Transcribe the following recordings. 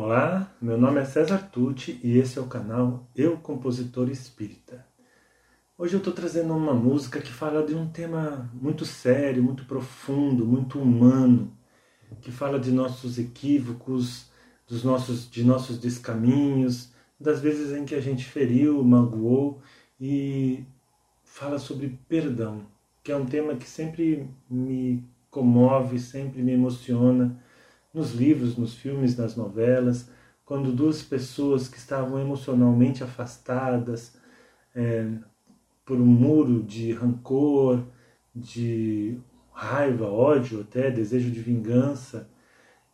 Olá, meu nome é César Tucci e esse é o canal Eu Compositor Espírita. Hoje eu estou trazendo uma música que fala de um tema muito sério, muito profundo, muito humano, que fala de nossos equívocos, dos nossos, de nossos descaminhos, das vezes em que a gente feriu, magoou e fala sobre perdão, que é um tema que sempre me comove, sempre me emociona nos livros, nos filmes, nas novelas, quando duas pessoas que estavam emocionalmente afastadas é, por um muro de rancor, de raiva, ódio, até desejo de vingança,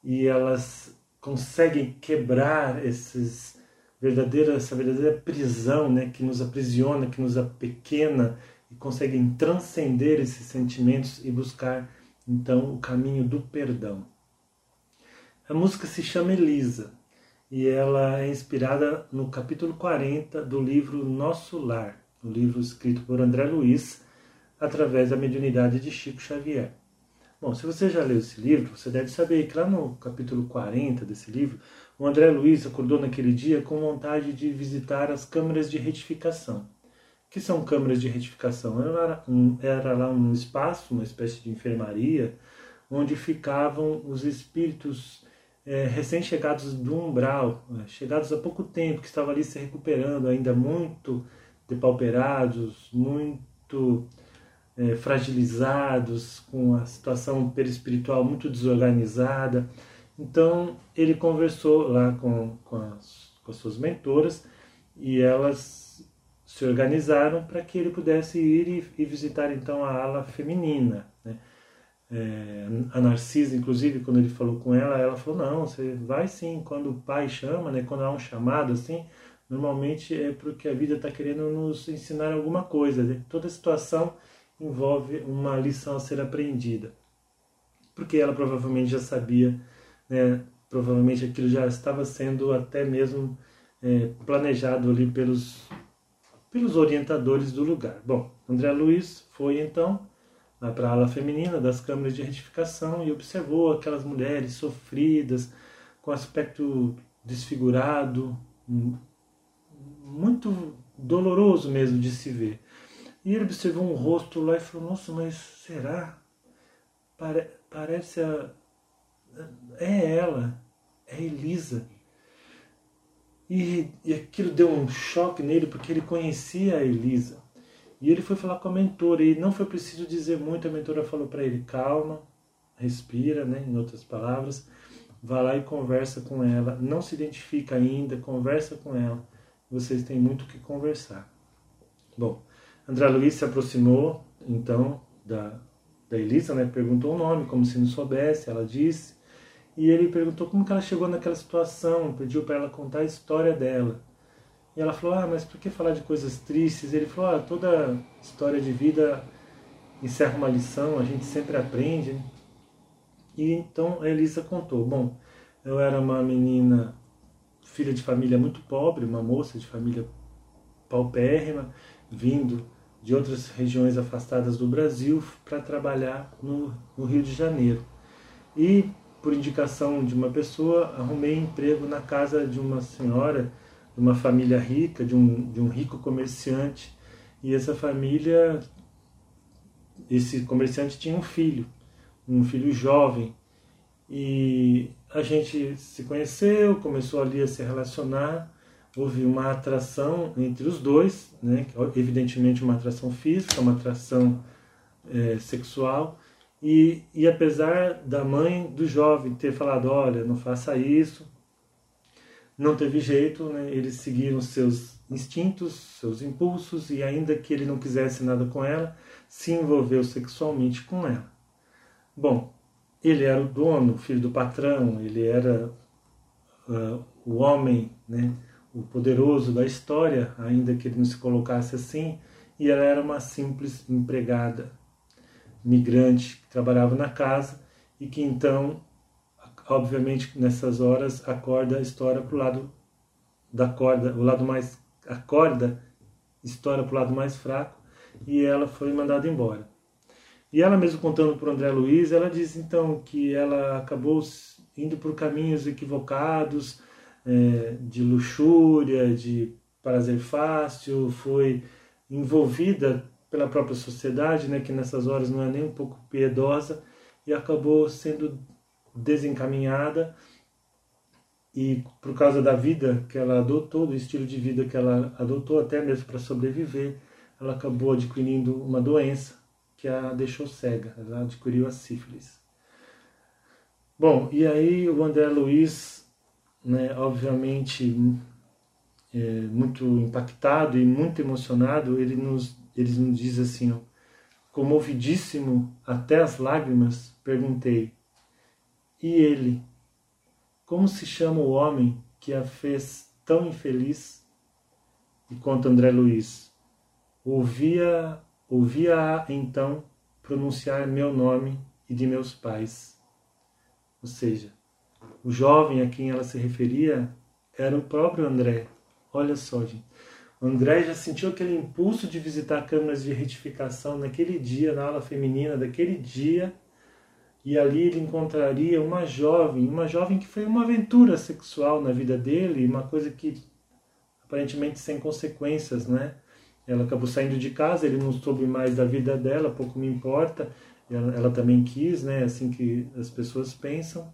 e elas conseguem quebrar esses verdadeira, essa verdadeira prisão né, que nos aprisiona, que nos apequena, e conseguem transcender esses sentimentos e buscar então o caminho do perdão. A música se chama Elisa e ela é inspirada no capítulo 40 do livro Nosso Lar, um livro escrito por André Luiz através da mediunidade de Chico Xavier. Bom, se você já leu esse livro, você deve saber que lá no capítulo 40 desse livro, o André Luiz acordou naquele dia com vontade de visitar as câmaras de retificação. Que são câmaras de retificação? Era, um, era lá um espaço, uma espécie de enfermaria, onde ficavam os espíritos é, recém-chegados do umbral, né, chegados há pouco tempo, que estavam ali se recuperando, ainda muito depauperados, muito é, fragilizados, com a situação perispiritual muito desorganizada. Então ele conversou lá com, com, as, com as suas mentoras e elas se organizaram para que ele pudesse ir e, e visitar então a ala feminina. É, a Narcisa, inclusive, quando ele falou com ela, ela falou: não, você vai sim, quando o pai chama, né, quando há um chamado assim, normalmente é porque a vida está querendo nos ensinar alguma coisa. Né? Toda situação envolve uma lição a ser aprendida. Porque ela provavelmente já sabia, né, provavelmente aquilo já estava sendo até mesmo é, planejado ali pelos, pelos orientadores do lugar. Bom, André Luiz foi então para a ala feminina das câmeras de retificação e observou aquelas mulheres sofridas, com aspecto desfigurado, muito doloroso mesmo de se ver. E ele observou um rosto lá e falou: Nossa, mas será? Pare parece a. É ela, é Elisa. E, e aquilo deu um choque nele porque ele conhecia a Elisa. E ele foi falar com a mentora e não foi preciso dizer muito, a mentora falou para ele: calma, respira, né? em outras palavras, vá lá e conversa com ela. Não se identifica ainda, conversa com ela. Vocês têm muito que conversar. Bom, André Luiz se aproximou então da, da Elisa, né? perguntou o nome, como se não soubesse, ela disse. E ele perguntou como que ela chegou naquela situação, pediu para ela contar a história dela. E ela falou: Ah, mas por que falar de coisas tristes? Ele falou: Ah, toda história de vida encerra uma lição, a gente sempre aprende. E então a Elisa contou: Bom, eu era uma menina, filha de família muito pobre, uma moça de família paupérrima, vindo de outras regiões afastadas do Brasil para trabalhar no, no Rio de Janeiro. E, por indicação de uma pessoa, arrumei emprego na casa de uma senhora de uma família rica, de um, de um rico comerciante, e essa família, esse comerciante tinha um filho, um filho jovem, e a gente se conheceu, começou ali a se relacionar, houve uma atração entre os dois, né? evidentemente uma atração física, uma atração é, sexual, e, e apesar da mãe do jovem ter falado, olha, não faça isso, não teve jeito, né? eles seguiram seus instintos, seus impulsos, e ainda que ele não quisesse nada com ela, se envolveu sexualmente com ela. Bom, ele era o dono, filho do patrão, ele era uh, o homem, né? o poderoso da história, ainda que ele não se colocasse assim, e ela era uma simples empregada, migrante, que trabalhava na casa e que então obviamente nessas horas a corda estoura para o lado da corda, o lado mais a corda estoura para o lado mais fraco e ela foi mandada embora. E ela mesmo contando para o André Luiz, ela diz então que ela acabou indo por caminhos equivocados, é, de luxúria, de prazer fácil, foi envolvida pela própria sociedade, né, que nessas horas não é nem um pouco piedosa, e acabou sendo desencaminhada e por causa da vida que ela adotou, do estilo de vida que ela adotou, até mesmo para sobreviver, ela acabou adquirindo uma doença que a deixou cega, ela adquiriu a sífilis. Bom, e aí o André Luiz, né, obviamente é, muito impactado e muito emocionado, ele nos, ele nos diz assim, ó, comovidíssimo até as lágrimas, perguntei, e ele, como se chama o homem que a fez tão infeliz? E conta André Luiz. Ouvia, ouvia então pronunciar meu nome e de meus pais. Ou seja, o jovem a quem ela se referia era o próprio André. Olha só, gente. O André já sentiu aquele impulso de visitar câmeras de retificação naquele dia, na aula feminina daquele dia, e ali ele encontraria uma jovem, uma jovem que foi uma aventura sexual na vida dele, uma coisa que aparentemente sem consequências, né? Ela acabou saindo de casa, ele não soube mais da vida dela, pouco me importa. Ela, ela também quis, né? Assim que as pessoas pensam.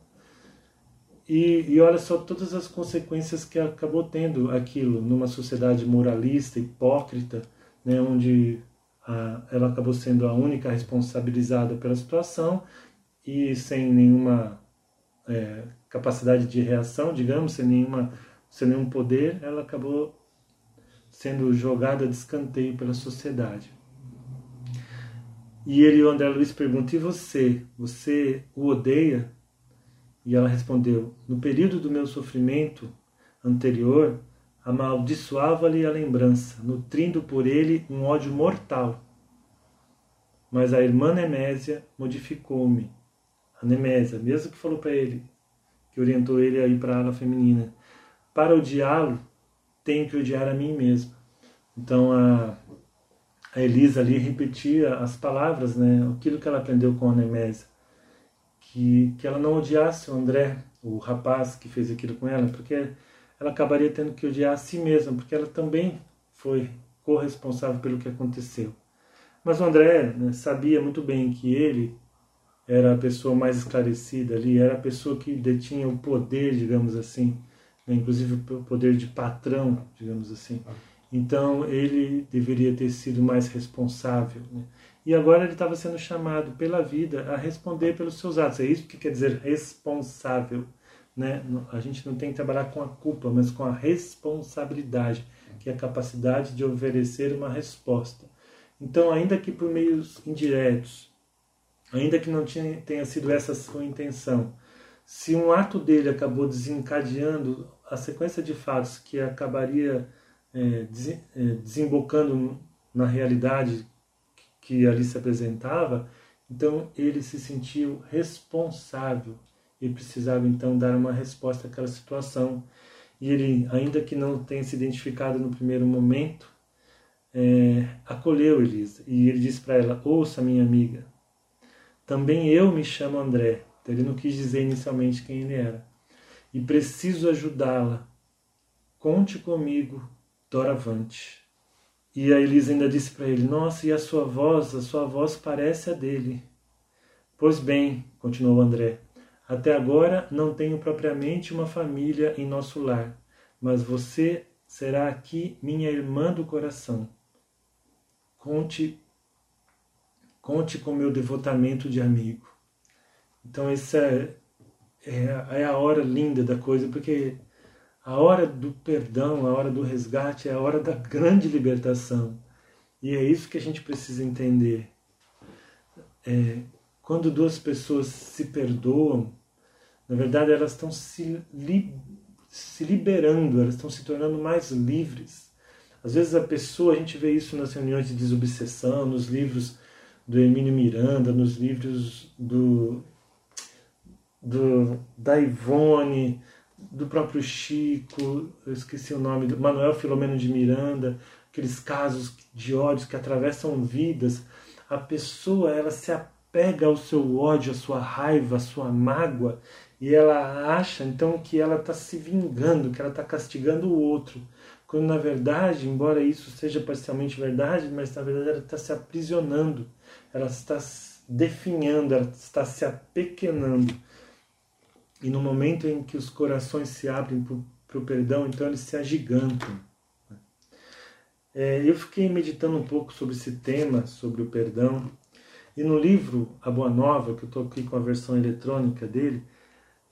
E, e olha só todas as consequências que acabou tendo aquilo numa sociedade moralista, hipócrita, né? Onde a, ela acabou sendo a única responsabilizada pela situação e sem nenhuma é, capacidade de reação, digamos, sem, nenhuma, sem nenhum poder, ela acabou sendo jogada de escanteio pela sociedade. E ele, o André Luiz, pergunta: E você? Você o odeia? E ela respondeu: No período do meu sofrimento anterior, amaldiçoava-lhe a lembrança, nutrindo por ele um ódio mortal. Mas a irmã Nemésia modificou-me a Nemésia, mesmo que falou para ele, que orientou ele a ir para a ala feminina. Para odiá-lo, tenho que odiar a mim mesma. Então a, a Elisa ali repetia as palavras, né, aquilo que ela aprendeu com a Nemésia, que, que ela não odiasse o André, o rapaz que fez aquilo com ela, porque ela acabaria tendo que odiar a si mesma, porque ela também foi corresponsável pelo que aconteceu. Mas o André né, sabia muito bem que ele era a pessoa mais esclarecida ali, era a pessoa que detinha o poder, digamos assim, né? inclusive o poder de patrão, digamos assim. Então ele deveria ter sido mais responsável. Né? E agora ele estava sendo chamado pela vida a responder pelos seus atos. É isso que quer dizer responsável. Né? A gente não tem que trabalhar com a culpa, mas com a responsabilidade, que é a capacidade de oferecer uma resposta. Então, ainda que por meios indiretos, ainda que não tinha, tenha sido essa sua intenção, se um ato dele acabou desencadeando a sequência de fatos que acabaria é, é desembocando na realidade que ali se apresentava, então ele se sentiu responsável e precisava então dar uma resposta àquela situação. E ele, ainda que não tenha se identificado no primeiro momento, é, acolheu Elisa e ele disse para ela: Ouça, minha amiga, também eu me chamo André. Então, ele não quis dizer inicialmente quem ele era. E preciso ajudá-la. Conte comigo, doravante. E a Elisa ainda disse para ele: Nossa, e a sua voz? A sua voz parece a dele. Pois bem, continuou André, até agora não tenho propriamente uma família em nosso lar, mas você será aqui minha irmã do coração. Conte Conte com meu devotamento de amigo. Então, essa é, é, é a hora linda da coisa, porque a hora do perdão, a hora do resgate é a hora da grande libertação. E é isso que a gente precisa entender. É, quando duas pessoas se perdoam, na verdade elas estão se, li, se liberando, elas estão se tornando mais livres. Às vezes a pessoa, a gente vê isso nas reuniões de desobsessão, nos livros do Emílio Miranda, nos livros do, do da Ivone, do próprio Chico, eu esqueci o nome, do Manuel Filomeno de Miranda, aqueles casos de ódios que atravessam vidas, a pessoa ela se apega ao seu ódio, à sua raiva, à sua mágoa, e ela acha então que ela está se vingando, que ela está castigando o outro, quando na verdade, embora isso seja parcialmente verdade, mas na verdade ela está se aprisionando, ela está definhando, ela está se apequenando. E no momento em que os corações se abrem para o perdão, então eles se agigantam. É, eu fiquei meditando um pouco sobre esse tema, sobre o perdão, e no livro A Boa Nova, que eu estou aqui com a versão eletrônica dele,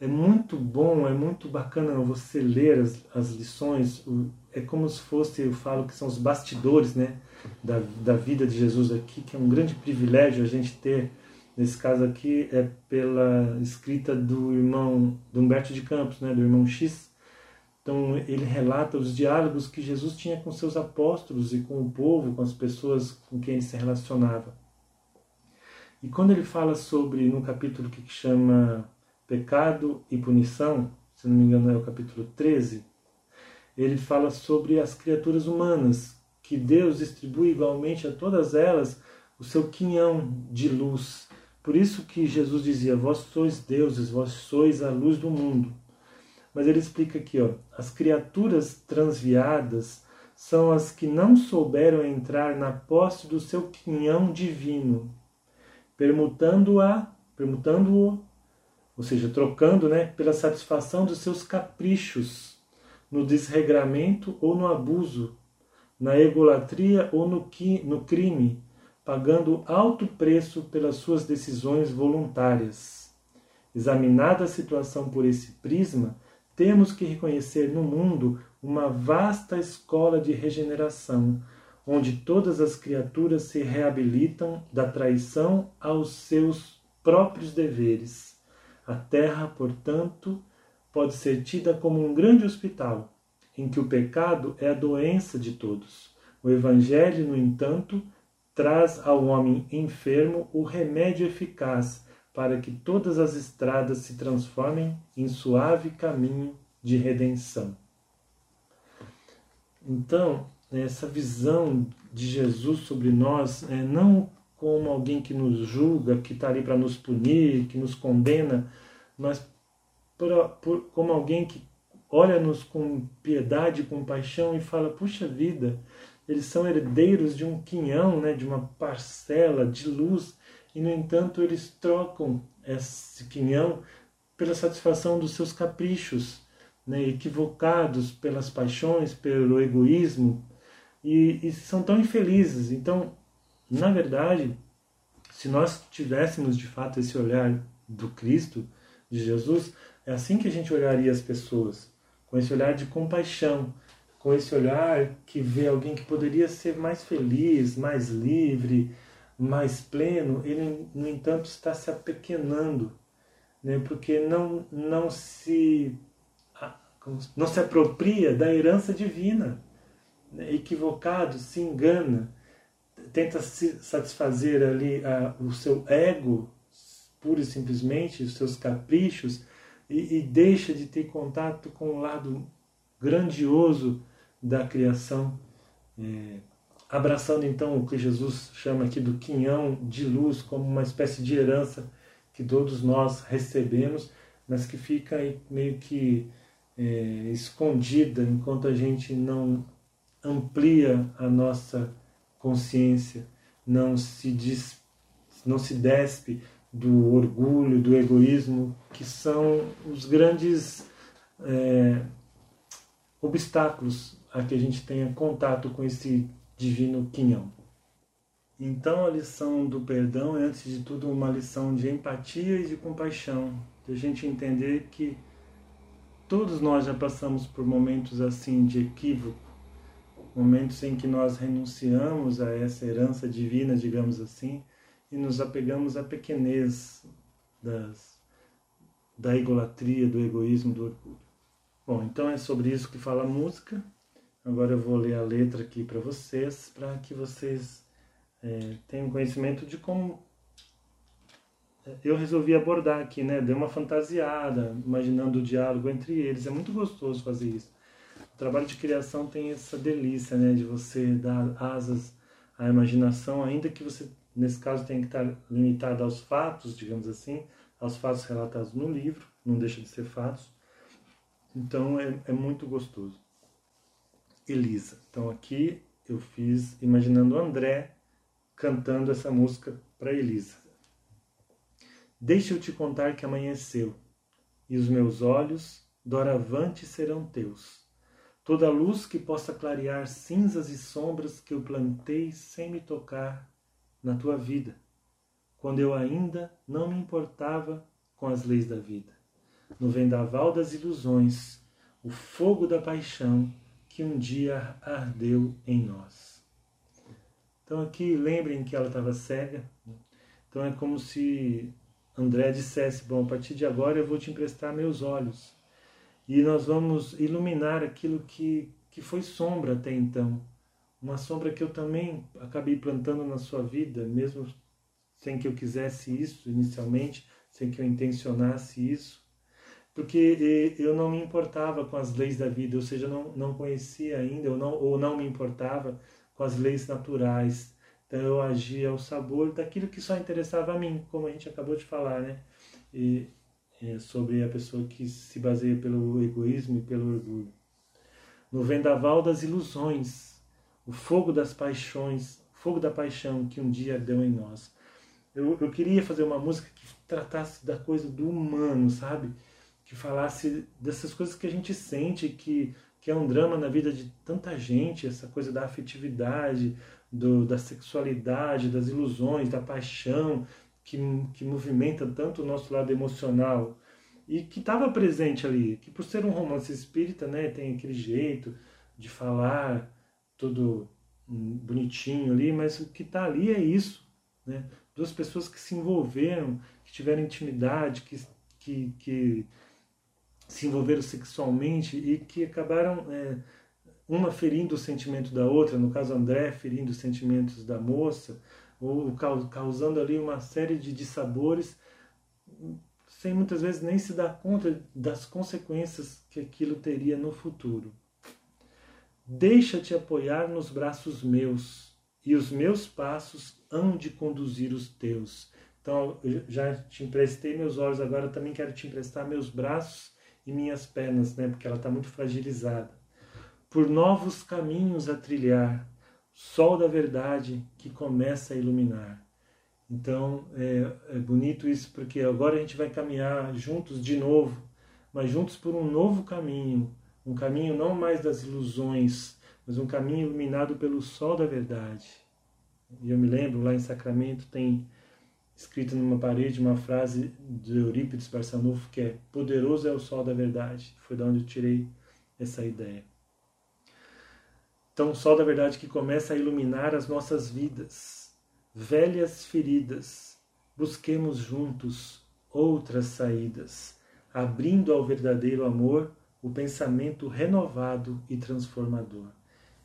é muito bom, é muito bacana você ler as, as lições. É como se fosse, eu falo que são os bastidores né, da, da vida de Jesus aqui, que é um grande privilégio a gente ter. Nesse caso aqui é pela escrita do irmão do Humberto de Campos, né, do irmão X. Então ele relata os diálogos que Jesus tinha com seus apóstolos e com o povo, com as pessoas com quem ele se relacionava. E quando ele fala sobre, no capítulo que chama Pecado e Punição, se não me engano é o capítulo 13, ele fala sobre as criaturas humanas, que Deus distribui igualmente a todas elas o seu quinhão de luz. Por isso que Jesus dizia: Vós sois deuses, vós sois a luz do mundo. Mas ele explica aqui, ó, as criaturas transviadas são as que não souberam entrar na posse do seu quinhão divino, permutando-a, permutando-o ou seja, trocando né, pela satisfação dos seus caprichos, no desregramento ou no abuso, na egolatria ou no, no crime, pagando alto preço pelas suas decisões voluntárias. Examinada a situação por esse prisma, temos que reconhecer no mundo uma vasta escola de regeneração, onde todas as criaturas se reabilitam da traição aos seus próprios deveres a terra, portanto, pode ser tida como um grande hospital, em que o pecado é a doença de todos. O Evangelho, no entanto, traz ao homem enfermo o remédio eficaz para que todas as estradas se transformem em suave caminho de redenção. Então, essa visão de Jesus sobre nós, é, não como alguém que nos julga, que está ali para nos punir, que nos condena, mas por, por, como alguém que olha-nos com piedade, com paixão e fala: puxa vida, eles são herdeiros de um quinhão, né, de uma parcela de luz, e no entanto eles trocam esse quinhão pela satisfação dos seus caprichos, né, equivocados pelas paixões, pelo egoísmo, e, e são tão infelizes. Então, na verdade, se nós tivéssemos de fato esse olhar do Cristo, de Jesus, é assim que a gente olharia as pessoas, com esse olhar de compaixão, com esse olhar que vê alguém que poderia ser mais feliz, mais livre, mais pleno, ele, no entanto, está se apequenando, né? porque não, não, se, não se apropria da herança divina. Né? Equivocado, se engana, tenta se satisfazer ali o seu ego, pura e simplesmente, os seus caprichos, e, e deixa de ter contato com o lado grandioso da criação, é, abraçando então o que Jesus chama aqui do quinhão de luz como uma espécie de herança que todos nós recebemos, mas que fica meio que é, escondida enquanto a gente não amplia a nossa consciência, não se diz, não se despe do orgulho, do egoísmo, que são os grandes é, obstáculos a que a gente tenha contato com esse divino quinhão. Então a lição do perdão é antes de tudo uma lição de empatia e de compaixão, de a gente entender que todos nós já passamos por momentos assim de equívoco, momentos em que nós renunciamos a essa herança divina, digamos assim, e nos apegamos à pequenez das, da egolatria, do egoísmo, do orgulho. Bom, então é sobre isso que fala a música. Agora eu vou ler a letra aqui para vocês, para que vocês é, tenham conhecimento de como eu resolvi abordar aqui, né? Dei uma fantasiada, imaginando o diálogo entre eles. É muito gostoso fazer isso. O trabalho de criação tem essa delícia, né? De você dar asas à imaginação, ainda que você nesse caso tem que estar limitado aos fatos, digamos assim, aos fatos relatados no livro, não deixa de ser fatos. Então é, é muito gostoso. Elisa. Então aqui eu fiz imaginando o André cantando essa música para Elisa. Deixa eu te contar que amanheceu, e os meus olhos doravante serão teus. Toda luz que possa clarear cinzas e sombras que eu plantei sem me tocar na tua vida, quando eu ainda não me importava com as leis da vida. No vendaval das ilusões, o fogo da paixão que um dia ardeu em nós. Então aqui lembrem que ela estava cega. Então é como se André dissesse: Bom, a partir de agora eu vou te emprestar meus olhos. E nós vamos iluminar aquilo que, que foi sombra até então. Uma sombra que eu também acabei plantando na sua vida, mesmo sem que eu quisesse isso inicialmente, sem que eu intencionasse isso porque eu não me importava com as leis da vida, ou seja, não, não conhecia ainda, ou não, ou não me importava com as leis naturais. Então eu agia ao sabor daquilo que só interessava a mim, como a gente acabou de falar, né? E, é, sobre a pessoa que se baseia pelo egoísmo e pelo orgulho. No vendaval das ilusões, o fogo das paixões, o fogo da paixão que um dia deu em nós. Eu, eu queria fazer uma música que tratasse da coisa do humano, sabe? que falasse dessas coisas que a gente sente, que, que é um drama na vida de tanta gente, essa coisa da afetividade, do, da sexualidade, das ilusões, da paixão, que, que movimenta tanto o nosso lado emocional e que estava presente ali, que por ser um romance espírita, né, tem aquele jeito de falar tudo bonitinho ali, mas o que está ali é isso, né? Duas pessoas que se envolveram, que tiveram intimidade, que, que, que se envolveram sexualmente e que acabaram é, uma ferindo o sentimento da outra, no caso André ferindo os sentimentos da moça, ou causando ali uma série de dissabores, sem muitas vezes nem se dar conta das consequências que aquilo teria no futuro. Deixa-te apoiar nos braços meus, e os meus passos hão de conduzir os teus. Então, eu já te emprestei meus olhos, agora também quero te emprestar meus braços e minhas pernas, né? Porque ela está muito fragilizada. Por novos caminhos a trilhar, sol da verdade que começa a iluminar. Então é, é bonito isso porque agora a gente vai caminhar juntos de novo, mas juntos por um novo caminho, um caminho não mais das ilusões, mas um caminho iluminado pelo sol da verdade. E eu me lembro lá em Sacramento tem escrita numa parede uma frase de Eurípides Barçanufo que é poderoso é o sol da verdade. Foi da onde eu tirei essa ideia. Então, o sol da verdade que começa a iluminar as nossas vidas, velhas feridas, busquemos juntos outras saídas, abrindo ao verdadeiro amor o pensamento renovado e transformador.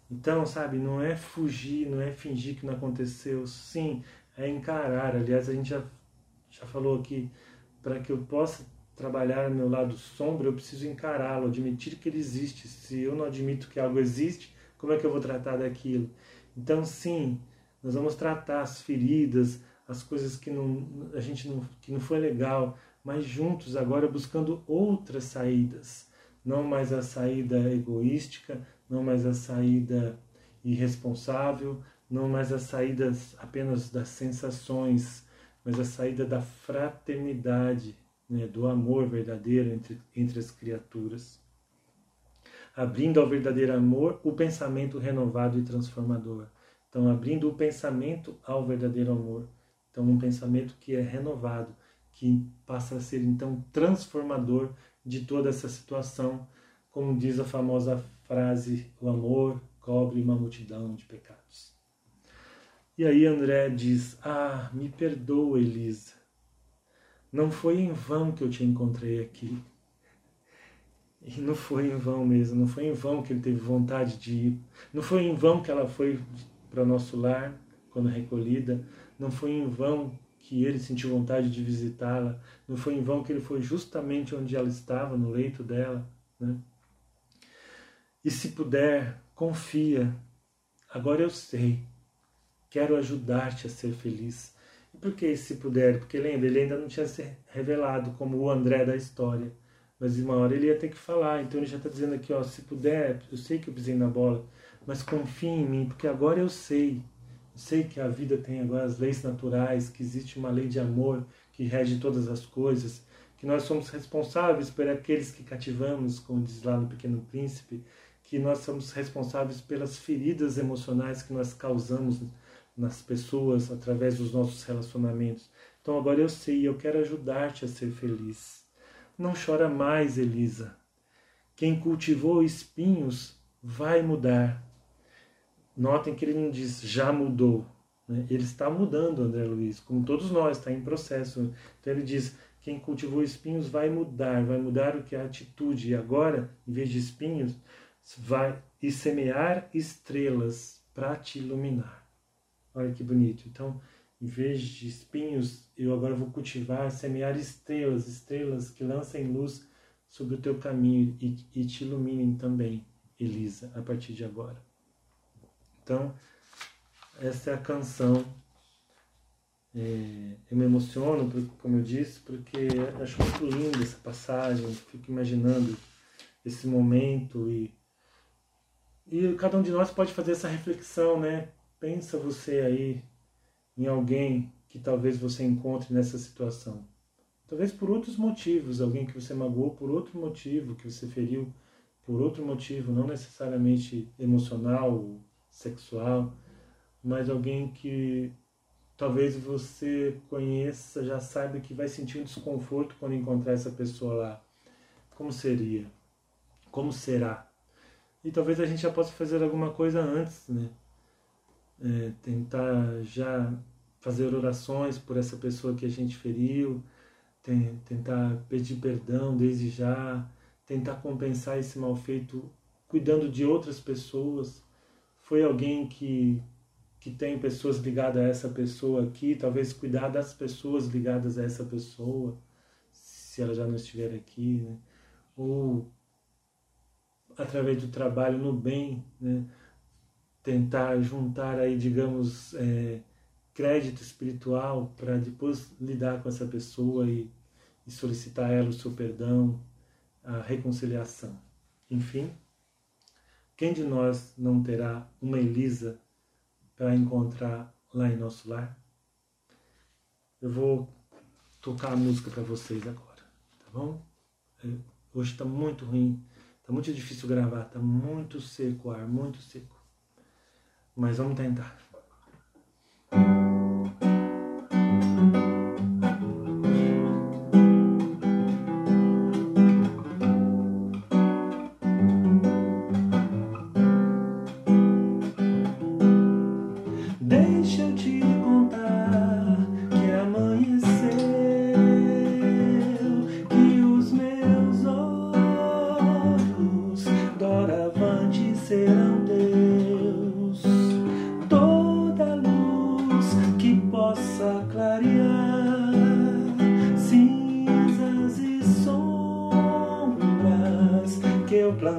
Então, sabe, não é fugir, não é fingir que não aconteceu. Sim, é encarar. Aliás, a gente já, já falou aqui, para que eu possa trabalhar meu lado sombra, eu preciso encará-lo, admitir que ele existe. Se eu não admito que algo existe, como é que eu vou tratar daquilo? Então, sim, nós vamos tratar as feridas, as coisas que não, a gente não, que não foi legal, mas juntos agora buscando outras saídas, não mais a saída egoística, não mais a saída irresponsável, não mais a saída apenas das sensações, mas a saída da fraternidade, né, do amor verdadeiro entre, entre as criaturas. Abrindo ao verdadeiro amor o pensamento renovado e transformador. Então, abrindo o pensamento ao verdadeiro amor. Então, um pensamento que é renovado, que passa a ser então transformador de toda essa situação, como diz a famosa frase: o amor cobre uma multidão de pecados. E aí André diz: Ah, me perdoa, Elisa. Não foi em vão que eu te encontrei aqui. E não foi em vão mesmo, não foi em vão que ele teve vontade de ir. Não foi em vão que ela foi para nosso lar, quando recolhida. Não foi em vão que ele sentiu vontade de visitá-la. Não foi em vão que ele foi justamente onde ela estava, no leito dela. Né? E se puder, confia. Agora eu sei Quero ajudar-te a ser feliz. E por que se puder? Porque lembra, ele ainda não tinha se revelado como o André da história. Mas uma hora ele ia ter que falar. Então ele já está dizendo aqui, ó, se puder, eu sei que eu pisei na bola, mas confie em mim, porque agora eu sei. Eu sei que a vida tem agora as leis naturais, que existe uma lei de amor que rege todas as coisas, que nós somos responsáveis por aqueles que cativamos, como diz lá no Pequeno Príncipe, que nós somos responsáveis pelas feridas emocionais que nós causamos nas pessoas através dos nossos relacionamentos. Então agora eu sei, eu quero ajudar-te a ser feliz. Não chora mais, Elisa. Quem cultivou espinhos vai mudar. Notem que ele não diz já mudou. Né? Ele está mudando, André Luiz, como todos nós, está em processo. Então ele diz: quem cultivou espinhos vai mudar, vai mudar o que é a atitude. E agora, em vez de espinhos, vai e semear estrelas para te iluminar. Olha que bonito. Então, em vez de espinhos, eu agora vou cultivar, semear estrelas, estrelas que lancem luz sobre o teu caminho e, e te iluminem também, Elisa, a partir de agora. Então, essa é a canção. É, eu me emociono, como eu disse, porque acho muito linda essa passagem, fico imaginando esse momento e e cada um de nós pode fazer essa reflexão, né? Pensa você aí em alguém que talvez você encontre nessa situação. Talvez por outros motivos, alguém que você magoou por outro motivo, que você feriu por outro motivo, não necessariamente emocional, sexual, mas alguém que talvez você conheça, já saiba que vai sentir um desconforto quando encontrar essa pessoa lá. Como seria? Como será? E talvez a gente já possa fazer alguma coisa antes, né? É, tentar já fazer orações por essa pessoa que a gente feriu, tem, tentar pedir perdão desde já, tentar compensar esse mal feito cuidando de outras pessoas. Foi alguém que, que tem pessoas ligadas a essa pessoa aqui, talvez cuidar das pessoas ligadas a essa pessoa, se ela já não estiver aqui, né? Ou através do trabalho no bem, né, tentar juntar aí, digamos, é, crédito espiritual para depois lidar com essa pessoa e, e solicitar ela o seu perdão, a reconciliação. Enfim, quem de nós não terá uma Elisa para encontrar lá em nosso lar? Eu vou tocar a música para vocês agora, tá bom? É, hoje está muito ruim Tá muito difícil gravar, tá muito seco o ar, muito seco. Mas vamos tentar.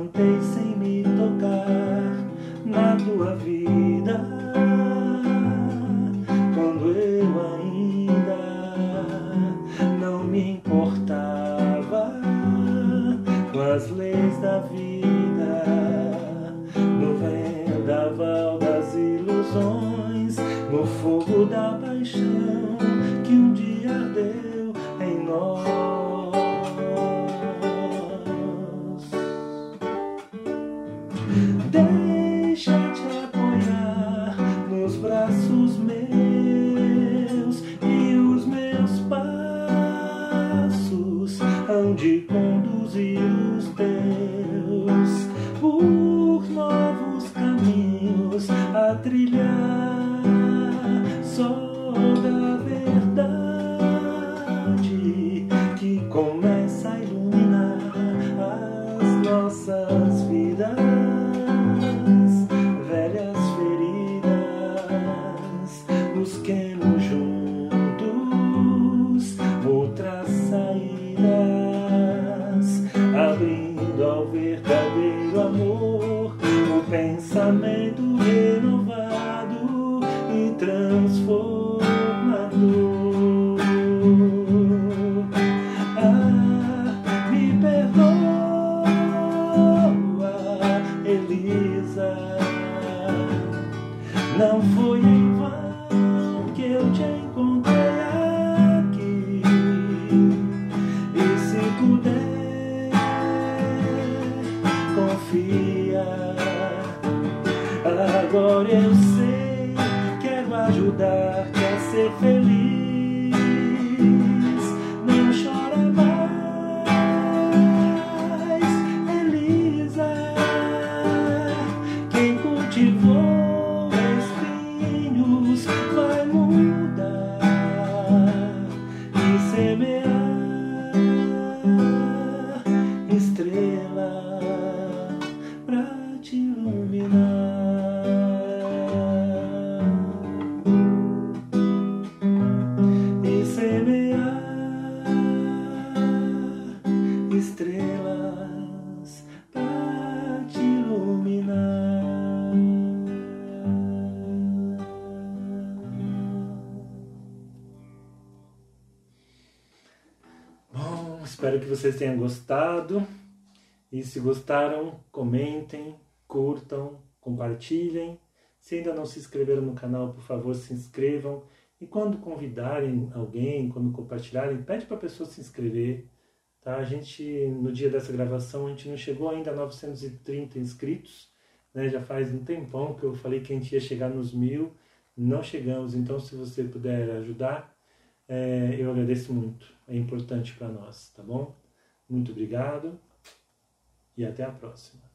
Pensamento renovado e transformador. Espero que vocês tenham gostado. E se gostaram, comentem, curtam, compartilhem. Se ainda não se inscreveram no canal, por favor, se inscrevam. E quando convidarem alguém, quando compartilharem, pede para a pessoa se inscrever. Tá? A gente, no dia dessa gravação, a gente não chegou ainda a 930 inscritos. Né? Já faz um tempão que eu falei que a gente ia chegar nos mil. Não chegamos, então se você puder ajudar, é, eu agradeço muito. É importante para nós, tá bom? Muito obrigado e até a próxima.